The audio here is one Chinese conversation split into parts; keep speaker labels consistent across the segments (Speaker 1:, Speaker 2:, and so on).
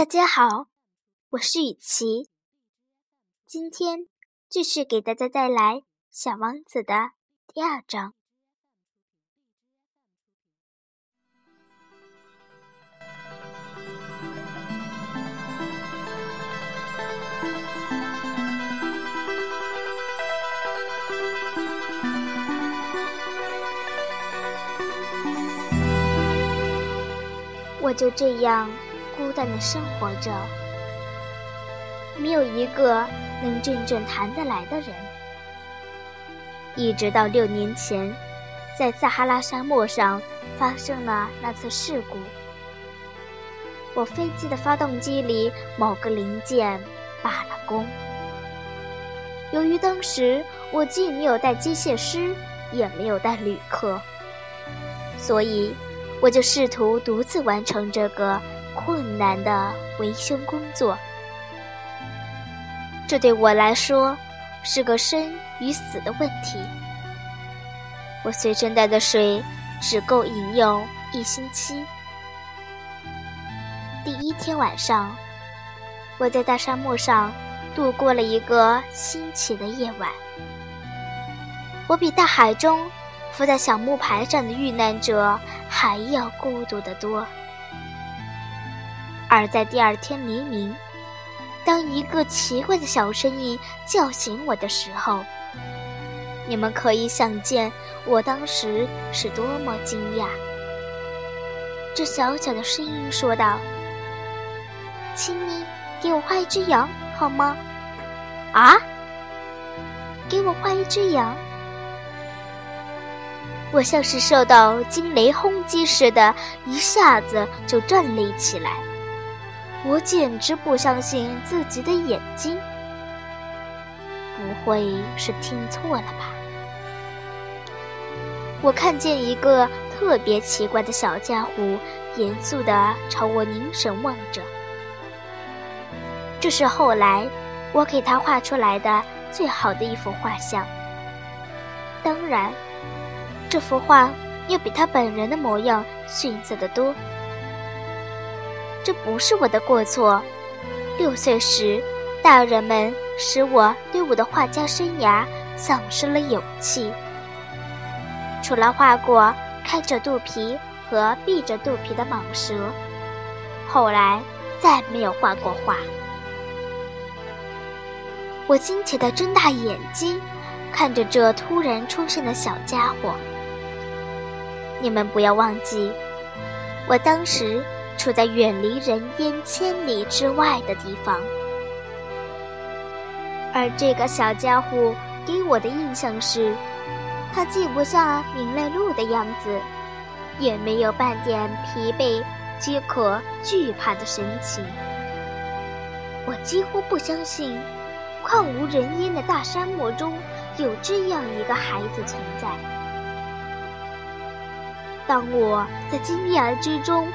Speaker 1: 大家好，我是雨琪。今天继续给大家带来《小王子》的第二章。我就这样孤单的生活着，没有一个能真正谈得来的人。一直到六年前，在撒哈拉沙漠上发生了那次事故，我飞机的发动机里某个零件罢了工。由于当时我既没有带机械师，也没有带旅客，所以。我就试图独自完成这个困难的维修工作，这对我来说是个生与死的问题。我随身带的水只够饮用一星期。第一天晚上，我在大沙漠上度过了一个新奇的夜晚。我比大海中。浮在小木牌上的遇难者还要孤独得多。而在第二天黎明，当一个奇怪的小声音叫醒我的时候，你们可以想见我当时是多么惊讶。这小小的声音说道：“请你给我画一只羊好吗？”啊！给我画一只羊。我像是受到惊雷轰击似的，一下子就站立起来。我简直不相信自己的眼睛，不会是听错了吧？我看见一个特别奇怪的小家伙，严肃地朝我凝神望着。这是后来我给他画出来的最好的一幅画像。当然。这幅画要比他本人的模样逊色得多。这不是我的过错。六岁时，大人们使我对我的画家生涯丧失了勇气。除了画过开着肚皮和闭着肚皮的蟒蛇，后来再没有画过画。我惊奇地睁大眼睛，看着这突然出现的小家伙。你们不要忘记，我当时处在远离人烟千里之外的地方，而这个小家伙给我的印象是，他既不像明泪路的样子，也没有半点疲惫、饥渴、惧怕的神情。我几乎不相信，旷无人烟的大沙漠中有这样一个孩子存在。当我在惊讶之中，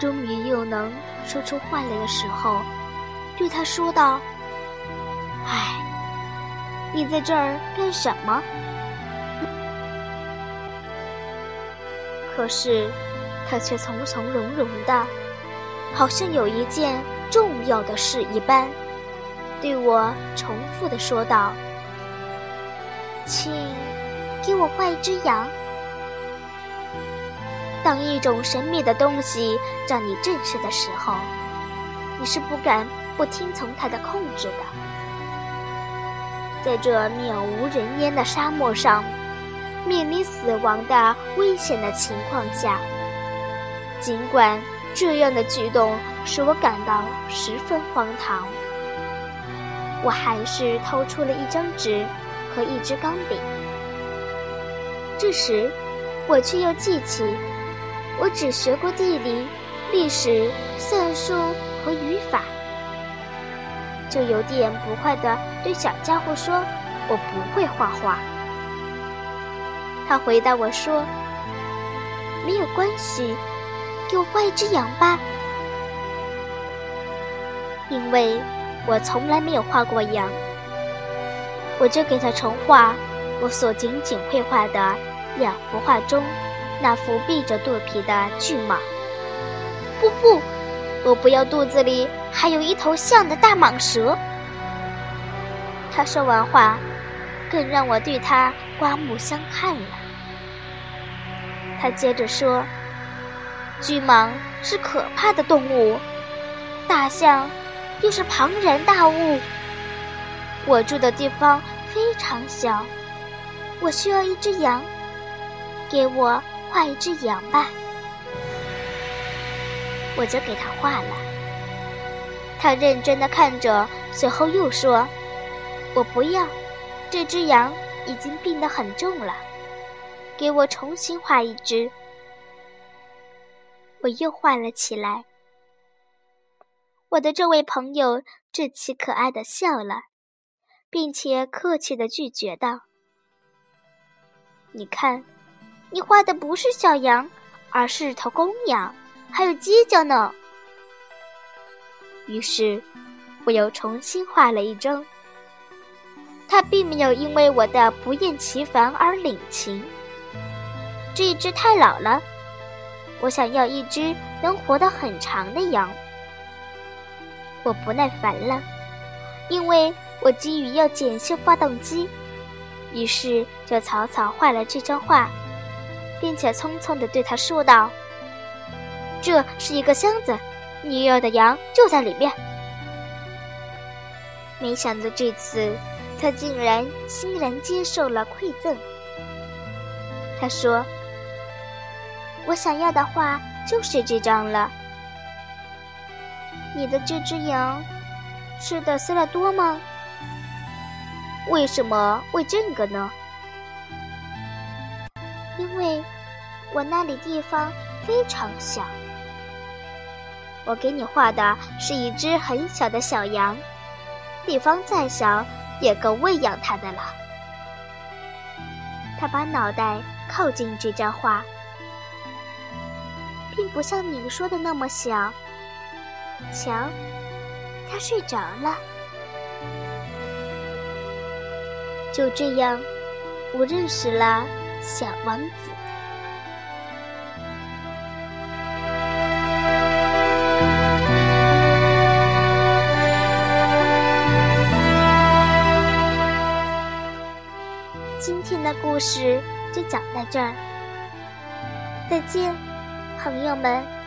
Speaker 1: 终于又能说出话来的时候，对他说道：“唉，你在这儿干什么？”可是，他却从从容容的，好像有一件重要的事一般，对我重复的说道：“请给我画一只羊。”当一种神秘的东西让你震慑的时候，你是不敢不听从它的控制的。在这渺无人烟的沙漠上，面临死亡的危险的情况下，尽管这样的举动使我感到十分荒唐，我还是掏出了一张纸和一支钢笔。这时，我却又记起。我只学过地理、历史、算术和语法，就有点不快的对小家伙说：“我不会画画。”他回答我说：“没有关系，给我画一只羊吧。”因为我从来没有画过羊，我就给他重画我所仅仅会画的两幅画中。那副闭着肚皮的巨蟒，不不，我不要肚子里还有一头象的大蟒蛇。他说完话，更让我对他刮目相看了。他接着说：“巨蟒是可怕的动物，大象又是庞然大物。我住的地方非常小，我需要一只羊，给我画一只羊吧。”我就给他画了。他认真的看着，随后又说：“我不要，这只羊已经病得很重了，给我重新画一只。”我又画了起来。我的这位朋友稚气可爱的笑了，并且客气的拒绝道：“你看，你画的不是小羊，而是头公羊。”还有犄角呢。于是，我又重新画了一张。他并没有因为我的不厌其烦而领情。这一只太老了，我想要一只能活得很长的羊。我不耐烦了，因为我急于要检修发动机，于是就草草画了这张画，并且匆匆地对他说道。这是一个箱子，你要的羊就在里面。没想到这次他竟然欣然接受了馈赠。他说：“我想要的画就是这张了。你的这只羊吃的饲料多吗？为什么为这个呢？因为我那里地方非常小。”我给你画的是一只很小的小羊，地方再小也够喂养它的了。他把脑袋靠近这张画，并不像你说的那么小。瞧，他睡着了。就这样，我认识了小王子。今天的故事就讲到这儿，再见，朋友们。